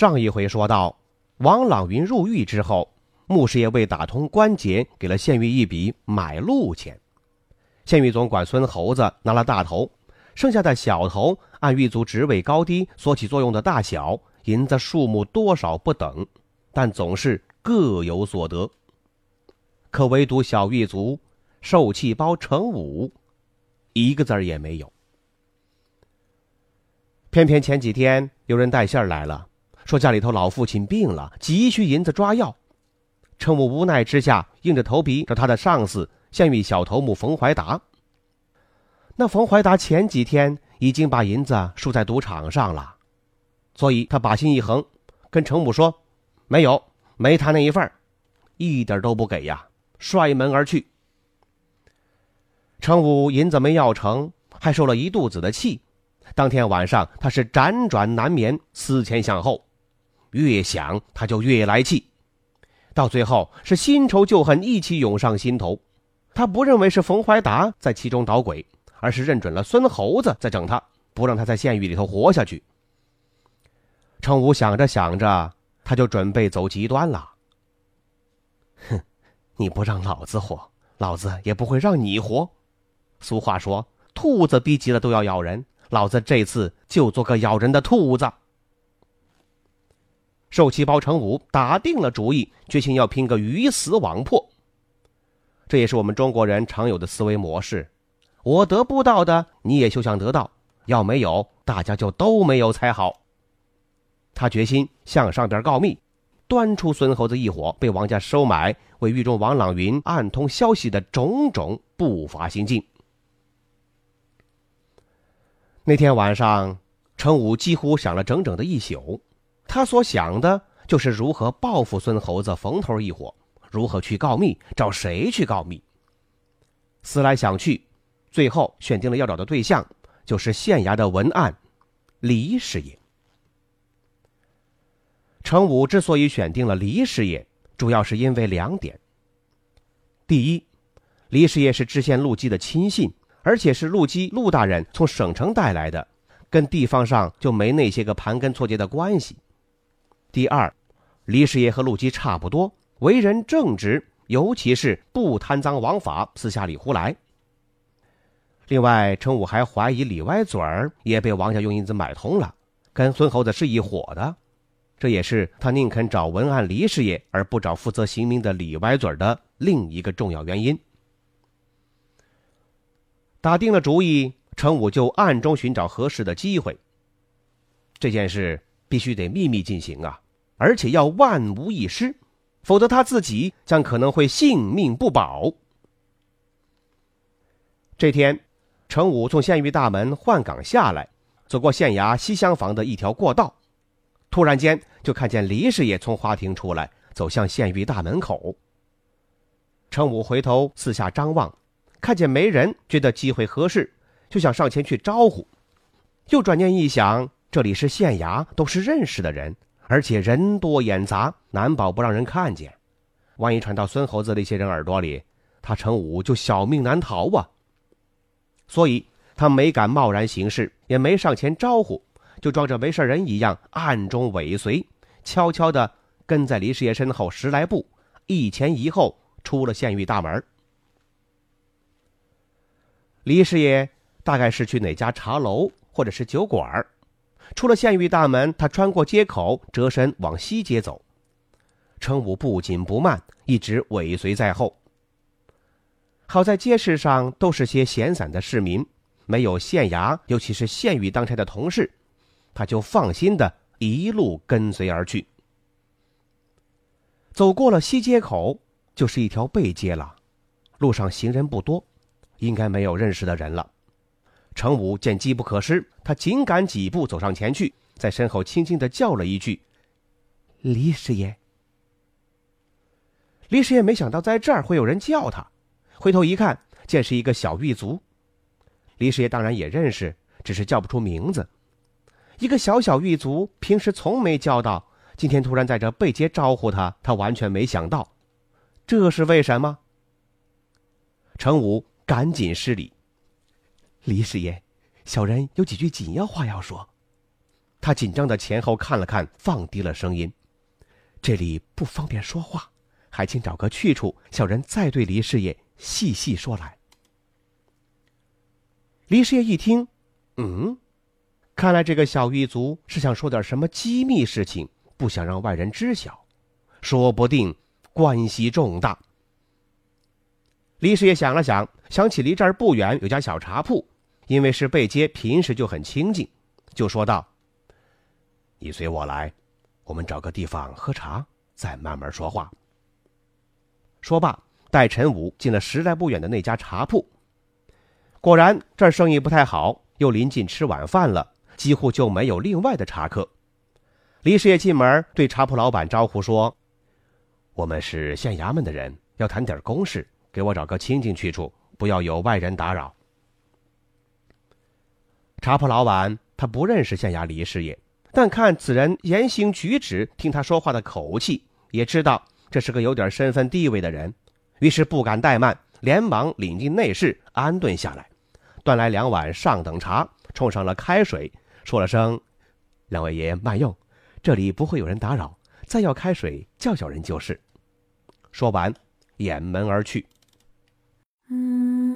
上一回说到，王朗云入狱之后，穆师爷为打通关节，给了县狱一笔买路钱。县狱总管孙猴子拿了大头，剩下的小头按狱卒职位高低、所起作用的大小，银子数目多少不等，但总是各有所得。可唯独小狱卒受气包成武，一个字儿也没有。偏偏前几天有人带信儿来了。说家里头老父亲病了，急需银子抓药。程武无奈之下，硬着头皮找他的上司县狱小头目冯怀达。那冯怀达前几天已经把银子输在赌场上了，所以他把心一横，跟程武说：“没有，没他那一份一点都不给呀！”摔门而去。程武银子没要成，还受了一肚子的气。当天晚上，他是辗转难眠，思前想后。越想他就越来气，到最后是新仇旧恨一起涌上心头。他不认为是冯怀达在其中捣鬼，而是认准了孙猴子在整他，不让他在县狱里头活下去。程武想着想着，他就准备走极端了。哼，你不让老子活，老子也不会让你活。俗话说，兔子逼急了都要咬人，老子这次就做个咬人的兔子。受气包成武打定了主意，决心要拼个鱼死网破。这也是我们中国人常有的思维模式：我得不到的，你也休想得到；要没有，大家就都没有才好。他决心向上边告密，端出孙猴子一伙被王家收买，为狱中王朗云暗通消息的种种不法行径。那天晚上，程武几乎想了整整的一宿。他所想的就是如何报复孙猴子、冯头一伙，如何去告密，找谁去告密。思来想去，最后选定了要找的对象，就是县衙的文案李师爷。程武之所以选定了李师爷，主要是因为两点：第一，李师爷是知县陆基的亲信，而且是陆基陆大人从省城带来的，跟地方上就没那些个盘根错节的关系。第二，李师爷和陆基差不多，为人正直，尤其是不贪赃枉法、私下里胡来。另外，陈武还怀疑李歪嘴儿也被王家用银子买通了，跟孙猴子是一伙的，这也是他宁肯找文案李师爷而不找负责行名的李歪嘴儿的另一个重要原因。打定了主意，程武就暗中寻找合适的机会。这件事。必须得秘密进行啊，而且要万无一失，否则他自己将可能会性命不保。这天，程武从县狱大门换岗下来，走过县衙西厢房的一条过道，突然间就看见李师爷从花厅出来，走向县狱大门口。程武回头四下张望，看见没人，觉得机会合适，就想上前去招呼，又转念一想。这里是县衙，都是认识的人，而且人多眼杂，难保不让人看见。万一传到孙猴子那些人耳朵里，他程武就小命难逃啊！所以他没敢贸然行事，也没上前招呼，就装着没事人一样，暗中尾随，悄悄地跟在李师爷身后十来步，一前一后出了县狱大门。李师爷大概是去哪家茶楼或者是酒馆出了县狱大门，他穿过街口，折身往西街走。程武不紧不慢，一直尾随在后。好在街市上都是些闲散的市民，没有县衙，尤其是县狱当差的同事，他就放心的一路跟随而去。走过了西街口，就是一条背街了，路上行人不多，应该没有认识的人了。程武见机不可失，他紧赶几步走上前去，在身后轻轻的叫了一句，李师爷。李师爷没想到在这儿会有人叫他，回头一看，见是一个小狱卒。李师爷当然也认识，只是叫不出名字。一个小小狱卒，平时从没叫到，今天突然在这背街招呼他，他完全没想到，这是为什么？程武赶紧施礼：“李师爷，小人有几句紧要话要说。”他紧张的前后看了看，放低了声音：“这里不方便说话，还请找个去处，小人再对李师爷细细说来。”李师爷一听，嗯，看来这个小狱卒是想说点什么机密事情，不想让外人知晓，说不定关系重大。李师爷想了想，想起离这儿不远有家小茶铺，因为是背街，平时就很清静，就说道：“你随我来，我们找个地方喝茶，再慢慢说话。”说罢，带陈武进了十来步远的那家茶铺。果然，这儿生意不太好，又临近吃晚饭了，几乎就没有另外的茶客。李师爷进门，对茶铺老板招呼说：“我们是县衙门的人，要谈点公事。”给我找个清静去处，不要有外人打扰。茶铺老板他不认识县衙李师爷，但看此人言行举止，听他说话的口气，也知道这是个有点身份地位的人，于是不敢怠慢，连忙领进内室安顿下来，端来两碗上等茶，冲上了开水，说了声：“两位爷慢用，这里不会有人打扰，再要开水叫小人就是。”说完，掩门而去。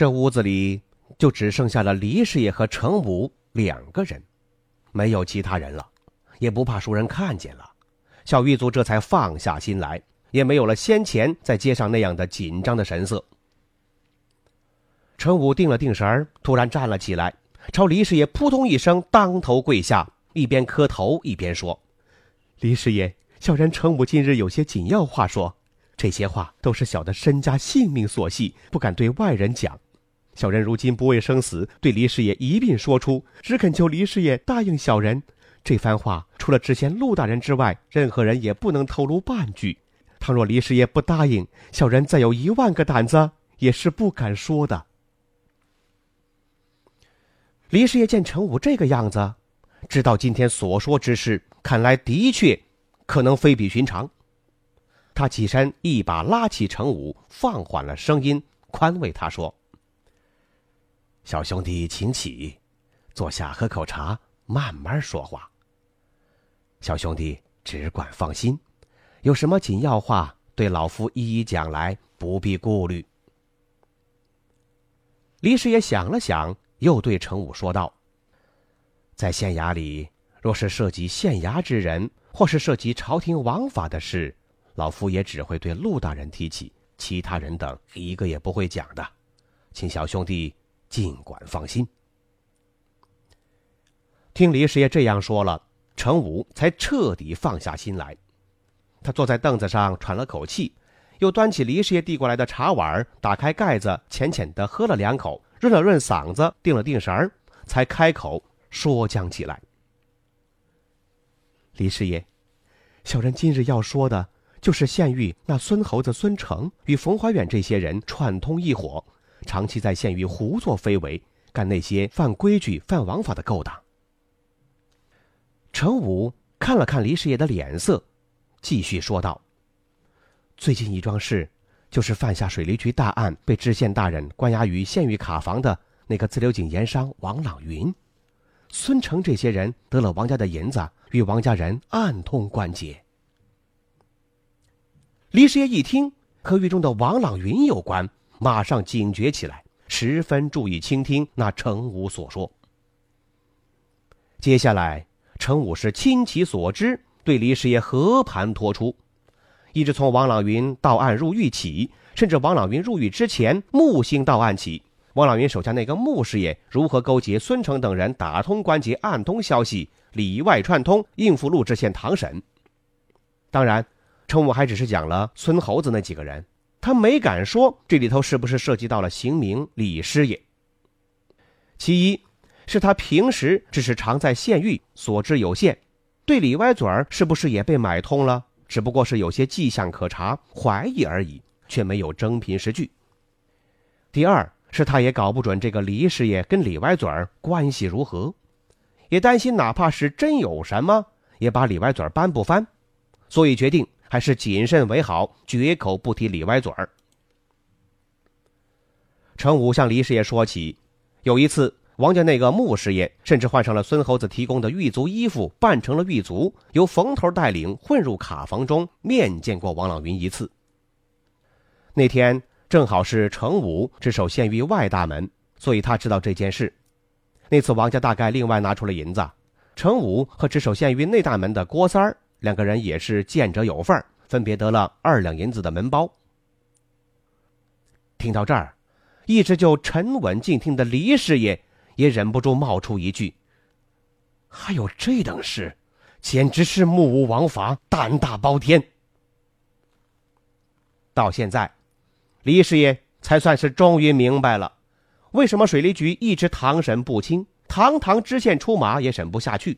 这屋子里就只剩下了李师爷和程武两个人，没有其他人了，也不怕熟人看见了。小狱卒这才放下心来，也没有了先前在街上那样的紧张的神色。程武定了定神儿，突然站了起来，朝李师爷扑通一声当头跪下，一边磕头一边说：“李师爷，小人程武今日有些紧要话说，这些话都是小的身家性命所系，不敢对外人讲。”小人如今不畏生死，对李师爷一并说出，只恳求李师爷答应小人。这番话除了之前陆大人之外，任何人也不能透露半句。倘若李师爷不答应，小人再有一万个胆子也是不敢说的。李师爷见程武这个样子，知道今天所说之事，看来的确可能非比寻常。他起身，一把拉起程武，放缓了声音，宽慰他说。小兄弟，请起，坐下喝口茶，慢慢说话。小兄弟只管放心，有什么紧要话，对老夫一一讲来，不必顾虑。李师爷想了想，又对程武说道：“在县衙里，若是涉及县衙之人，或是涉及朝廷王法的事，老夫也只会对陆大人提起，其他人等一个也不会讲的，请小兄弟。”尽管放心。听李师爷这样说了，程武才彻底放下心来。他坐在凳子上喘了口气，又端起李师爷递过来的茶碗，打开盖子，浅浅的喝了两口，润了润嗓子，定了定神儿，才开口说将起来：“李师爷，小人今日要说的，就是县狱那孙猴子孙成与冯怀远这些人串通一伙。”长期在县狱胡作非为，干那些犯规矩、犯王法的勾当。程武看了看李师爷的脸色，继续说道：“最近一桩事，就是犯下水利局大案，被知县大人关押于县狱卡房的那个自流井盐商王朗云、孙成这些人，得了王家的银子，与王家人暗通关节。”李师爷一听，和狱中的王朗云有关。马上警觉起来，十分注意倾听那程武所说。接下来，程武是倾其所知，对李师爷和盘托出，一直从王朗云到案入狱起，甚至王朗云入狱之前木星到案起，王朗云手下那个穆师爷如何勾结孙成等人打通关节、暗通消息，里外串通，应付陆知县堂审。当然，程武还只是讲了孙猴子那几个人，他没敢说这里头是不是涉及到了刑名李师爷。其一。是他平时只是常在县狱，所知有限，对李歪嘴儿是不是也被买通了？只不过是有些迹象可查，怀疑而已，却没有真凭实据。第二是他也搞不准这个李师爷跟李歪嘴儿关系如何，也担心哪怕是真有什么，也把李歪嘴儿搬不翻，所以决定还是谨慎为好，绝口不提李歪嘴儿。程武向李师爷说起，有一次。王家那个穆师爷甚至换上了孙猴子提供的狱卒衣服，扮成了狱卒，由冯头带领混入卡房中面见过王朗云一次。那天正好是程武值守县狱外大门，所以他知道这件事。那次王家大概另外拿出了银子，程武和值守县狱内大门的郭三儿两个人也是见者有份分别得了二两银子的门包。听到这儿，一直就沉稳静听的黎师爷。也忍不住冒出一句：“还有这等事，简直是目无王法，胆大包天。”到现在，黎师爷才算是终于明白了，为什么水利局一直堂审不清，堂堂知县出马也审不下去。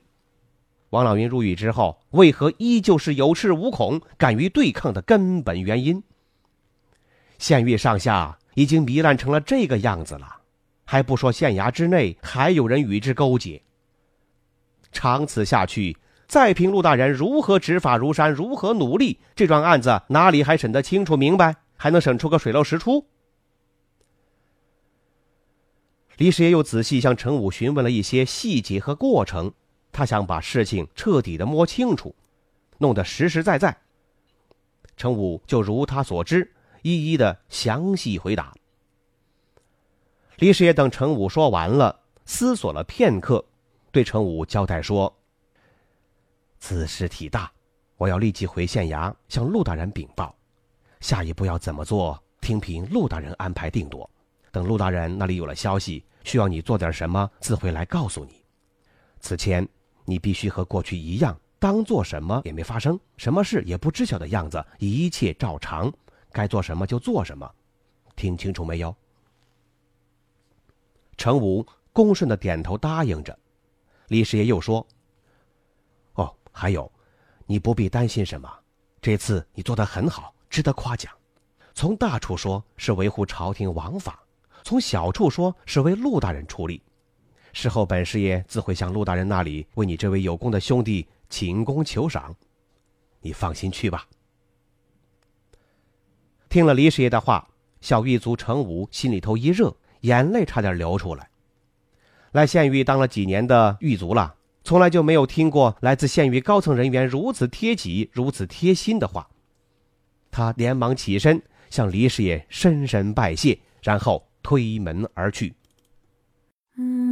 王老云入狱之后，为何依旧是有恃无恐、敢于对抗的根本原因？县狱上下已经糜烂成了这个样子了。还不说县衙之内还有人与之勾结，长此下去，再凭陆大人如何执法如山，如何努力，这桩案子哪里还审得清楚明白？还能审出个水落石出？李师爷又仔细向陈武询问了一些细节和过程，他想把事情彻底的摸清楚，弄得实实在在。程武就如他所知，一一的详细回答。李师爷等程武说完了，思索了片刻，对程武交代说：“此事体大，我要立即回县衙向陆大人禀报。下一步要怎么做，听凭陆大人安排定夺。等陆大人那里有了消息，需要你做点什么，自会来告诉你。此前你必须和过去一样，当做什么也没发生，什么事也不知晓的样子，一切照常，该做什么就做什么。听清楚没有？”程武恭顺的点头答应着，李师爷又说：“哦，还有，你不必担心什么，这次你做得很好，值得夸奖。从大处说是维护朝廷王法，从小处说是为陆大人出力。事后本师爷自会向陆大人那里为你这位有功的兄弟请功求赏，你放心去吧。”听了李师爷的话，小狱卒程武心里头一热。眼泪差点流出来。来县狱当了几年的狱卒了，从来就没有听过来自县狱高层人员如此贴己、如此贴心的话。他连忙起身向李师爷深深拜谢，然后推门而去。嗯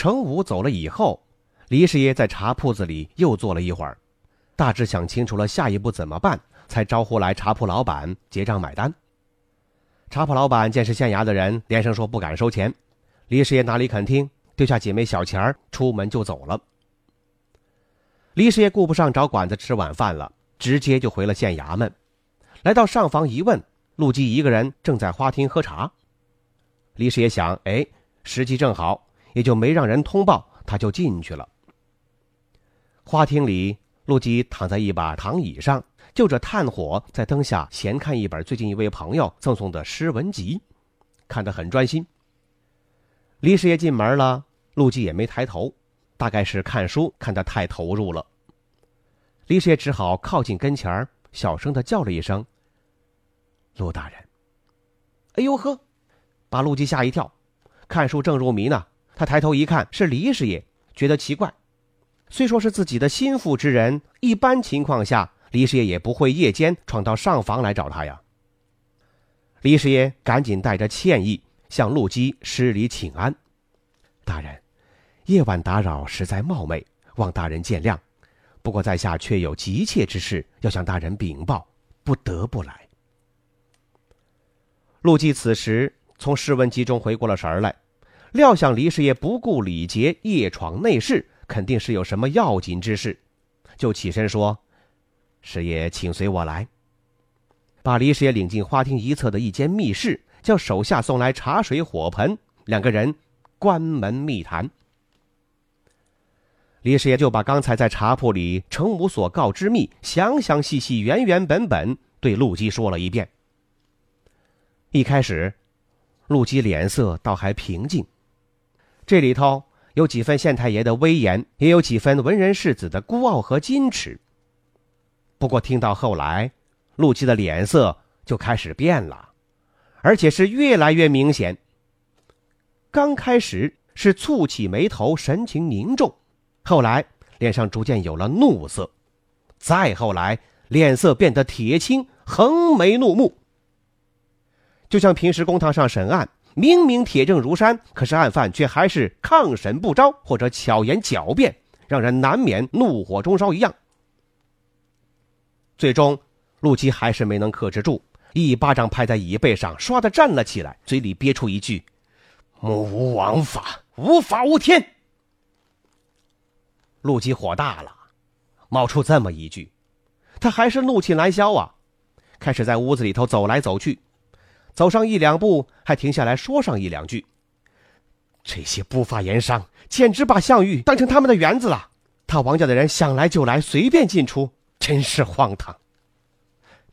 程武走了以后，李师爷在茶铺子里又坐了一会儿，大致想清楚了下一步怎么办，才招呼来茶铺老板结账买单。茶铺老板见是县衙的人，连声说不敢收钱。李师爷哪里肯听，丢下几枚小钱儿，出门就走了。李师爷顾不上找馆子吃晚饭了，直接就回了县衙门。来到上房一问，陆基一个人正在花厅喝茶。李师爷想，哎，时机正好，也就没让人通报，他就进去了。花厅里，陆基躺在一把躺椅上。就着炭火，在灯下闲看一本最近一位朋友赠送的诗文集，看得很专心。李师爷进门了，陆基也没抬头，大概是看书看得太投入了。李师爷只好靠近跟前儿，小声的叫了一声：“陆大人。”哎呦呵，把陆基吓一跳，看书正入迷呢。他抬头一看，是李师爷，觉得奇怪。虽说是自己的心腹之人，一般情况下，李师爷也不会夜间闯到上房来找他呀。李师爷赶紧带着歉意向陆基施礼请安：“大人，夜晚打扰，实在冒昧，望大人见谅。不过在下却有急切之事要向大人禀报，不得不来。”陆基此时从试问集中回过了神来，料想李师爷不顾礼节夜闯内室，肯定是有什么要紧之事，就起身说：“师爷，请随我来。”把李师爷领进花厅一侧的一间密室，叫手下送来茶水火盆，两个人关门密谈。李师爷就把刚才在茶铺里程武所告之密，详详细细、原原本本对陆基说了一遍。一开始，陆基脸色倒还平静，这里头有几分县太爷的威严，也有几分文人世子的孤傲和矜持。不过听到后来，陆基的脸色就开始变了，而且是越来越明显。刚开始是蹙起眉头，神情凝重，后来脸上逐渐有了怒色，再后来脸色变得铁青，横眉怒目，就像平时公堂上审案，明明铁证如山，可是案犯却还是抗审不招，或者巧言狡辩，让人难免怒火中烧一样。最终。陆基还是没能克制住，一巴掌拍在椅背上，唰的站了起来，嘴里憋出一句：“目无王法，无法无天。”陆基火大了，冒出这么一句，他还是怒气难消啊！开始在屋子里头走来走去，走上一两步，还停下来说上一两句：“这些不法盐商简直把项羽当成他们的园子了，他王家的人想来就来，随便进出，真是荒唐。”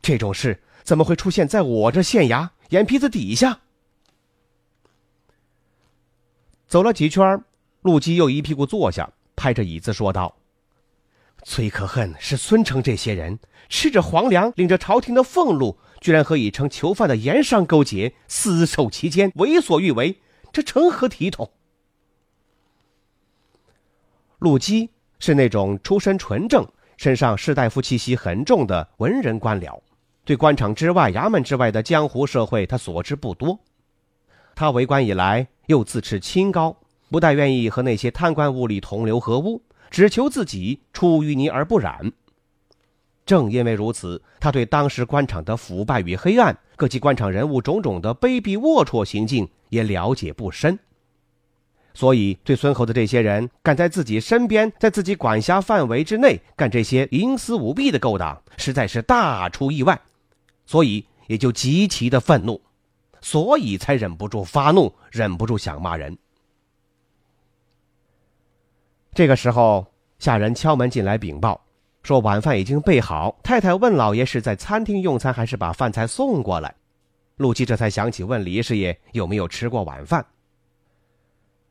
这种事怎么会出现在我这县衙眼皮子底下？走了几圈，陆基又一屁股坐下，拍着椅子说道：“最可恨是孙成这些人吃着皇粮，领着朝廷的俸禄，居然和已成囚犯的盐商勾结，私受其间，为所欲为，这成何体统？”陆基是那种出身纯正、身上士大夫气息很重的文人官僚。对官场之外、衙门之外的江湖社会，他所知不多。他为官以来，又自恃清高，不但愿意和那些贪官污吏同流合污，只求自己出淤泥而不染。正因为如此，他对当时官场的腐败与黑暗，各级官场人物种种的卑鄙龌龊行径也了解不深，所以对孙侯的这些人敢在自己身边，在自己管辖范围之内干这些营私舞弊的勾当，实在是大出意外。所以也就极其的愤怒，所以才忍不住发怒，忍不住想骂人。这个时候，下人敲门进来禀报，说晚饭已经备好。太太问老爷是在餐厅用餐，还是把饭菜送过来。陆基这才想起问李师爷有没有吃过晚饭。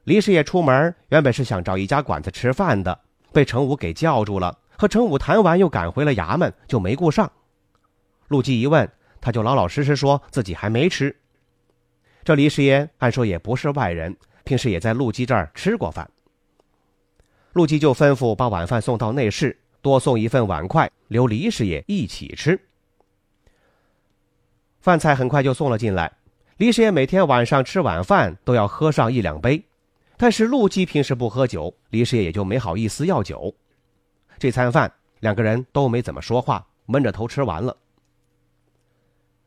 李师爷出门原本是想找一家馆子吃饭的，被程武给叫住了，和程武谈完又赶回了衙门，就没顾上。陆基一问，他就老老实实说自己还没吃。这李师爷按说也不是外人，平时也在陆基这儿吃过饭。陆基就吩咐把晚饭送到内室，多送一份碗筷，留李师爷一起吃。饭菜很快就送了进来。李师爷每天晚上吃晚饭都要喝上一两杯，但是陆基平时不喝酒，李师爷也就没好意思要酒。这餐饭两个人都没怎么说话，闷着头吃完了。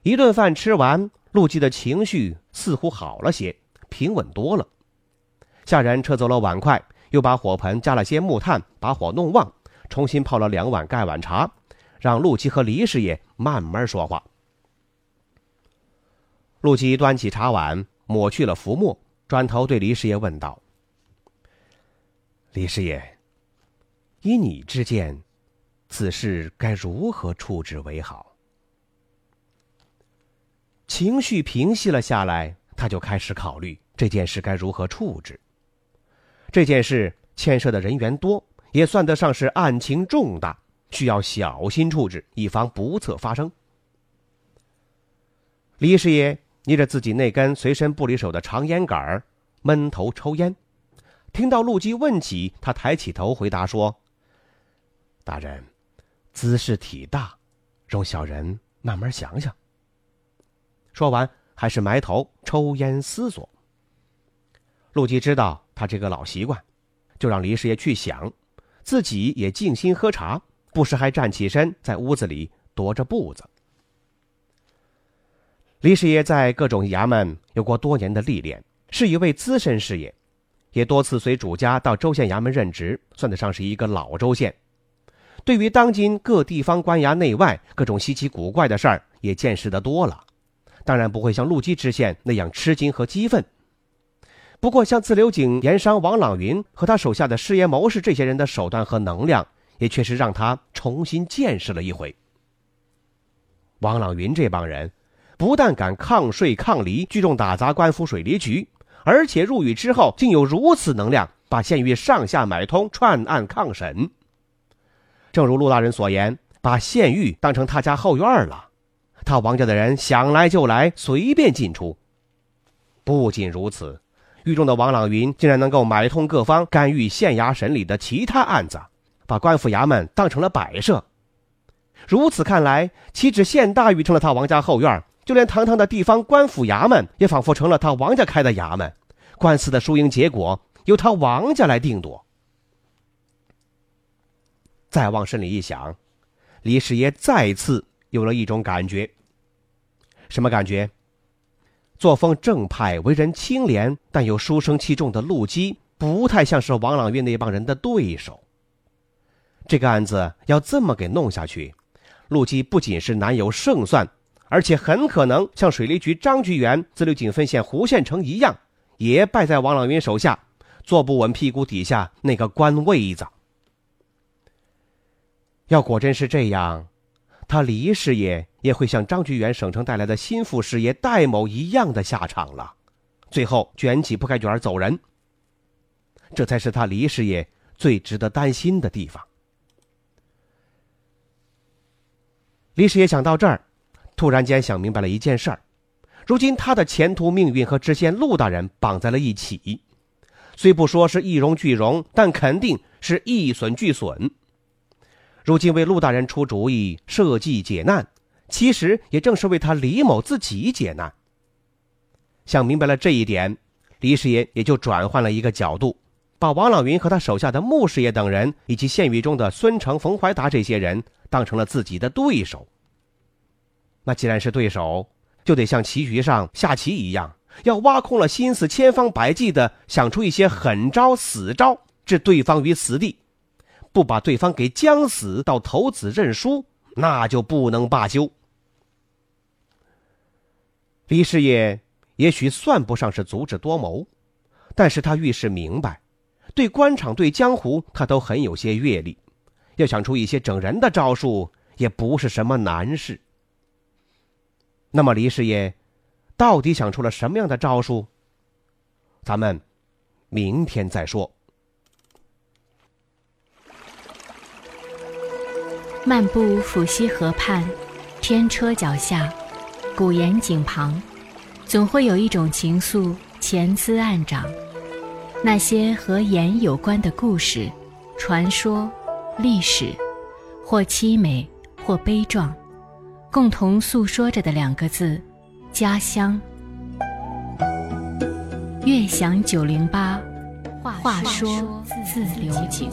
一顿饭吃完，陆基的情绪似乎好了些，平稳多了。下人撤走了碗筷，又把火盆加了些木炭，把火弄旺，重新泡了两碗盖碗茶，让陆基和李师爷慢慢说话。陆基端起茶碗，抹去了浮沫，转头对李师爷问道：“李师爷，依你之见，此事该如何处置为好？”情绪平息了下来，他就开始考虑这件事该如何处置。这件事牵涉的人员多，也算得上是案情重大，需要小心处置，以防不测发生。李师爷捏着自己那根随身不离手的长烟杆闷头抽烟。听到陆基问起，他抬起头回答说：“大人，姿势体大，容小人慢慢想想。”说完，还是埋头抽烟思索。陆基知道他这个老习惯，就让李师爷去想，自己也静心喝茶，不时还站起身在屋子里踱着步子。李师爷在各种衙门有过多年的历练，是一位资深师爷。也多次随主家到州县衙门任职，算得上是一个老州县。对于当今各地方官衙内外各种稀奇古怪的事儿，也见识得多了。当然不会像陆基知县那样吃惊和激愤。不过，像自流井盐商王朗云和他手下的师爷谋士这些人的手段和能量，也确实让他重新见识了一回。王朗云这帮人，不但敢抗税抗离，聚众打砸官府水利局。而且入狱之后，竟有如此能量，把县狱上下买通，串案抗审。正如陆大人所言，把县狱当成他家后院了，他王家的人想来就来，随便进出。不仅如此，狱中的王朗云竟然能够买通各方，干预县衙审理的其他案子，把官府衙门当成了摆设。如此看来，岂止县大狱成了他王家后院？就连堂堂的地方官府衙门，也仿佛成了他王家开的衙门，官司的输赢结果由他王家来定夺。再往深里一想，李师爷再次有了一种感觉。什么感觉？作风正派、为人清廉但又书生气重的陆基，不太像是王朗月那帮人的对手。这个案子要这么给弄下去，陆基不仅是难有胜算。而且很可能像水利局张局员、自流井分县胡县城一样，也败在王朗云手下，坐不稳屁股底下那个官位子。要果真是这样，他李师爷也会像张局员省城带来的心腹师爷戴某一样的下场了，最后卷起铺盖卷走人。这才是他李师爷最值得担心的地方。李师爷想到这儿。突然间想明白了一件事儿，如今他的前途命运和知县陆大人绑在了一起，虽不说是一荣俱荣，但肯定是一损俱损。如今为陆大人出主意设计解难，其实也正是为他李某自己解难。想明白了这一点，李师爷也就转换了一个角度，把王老云和他手下的穆师爷等人，以及县狱中的孙成、冯怀达这些人，当成了自己的对手。那既然是对手，就得像棋局上下棋一样，要挖空了心思，千方百计的想出一些狠招、死招，置对方于死地，不把对方给将死到投子认输，那就不能罢休。李师爷也许算不上是足智多谋，但是他遇事明白，对官场、对江湖，他都很有些阅历，要想出一些整人的招数，也不是什么难事。那么，李师爷到底想出了什么样的招数？咱们明天再说。漫步抚溪河畔，天车脚下，古岩井旁，总会有一种情愫潜滋暗长。那些和盐有关的故事、传说、历史，或凄美，或悲壮。共同诉说着的两个字：家乡。悦享九零八，话说自流井。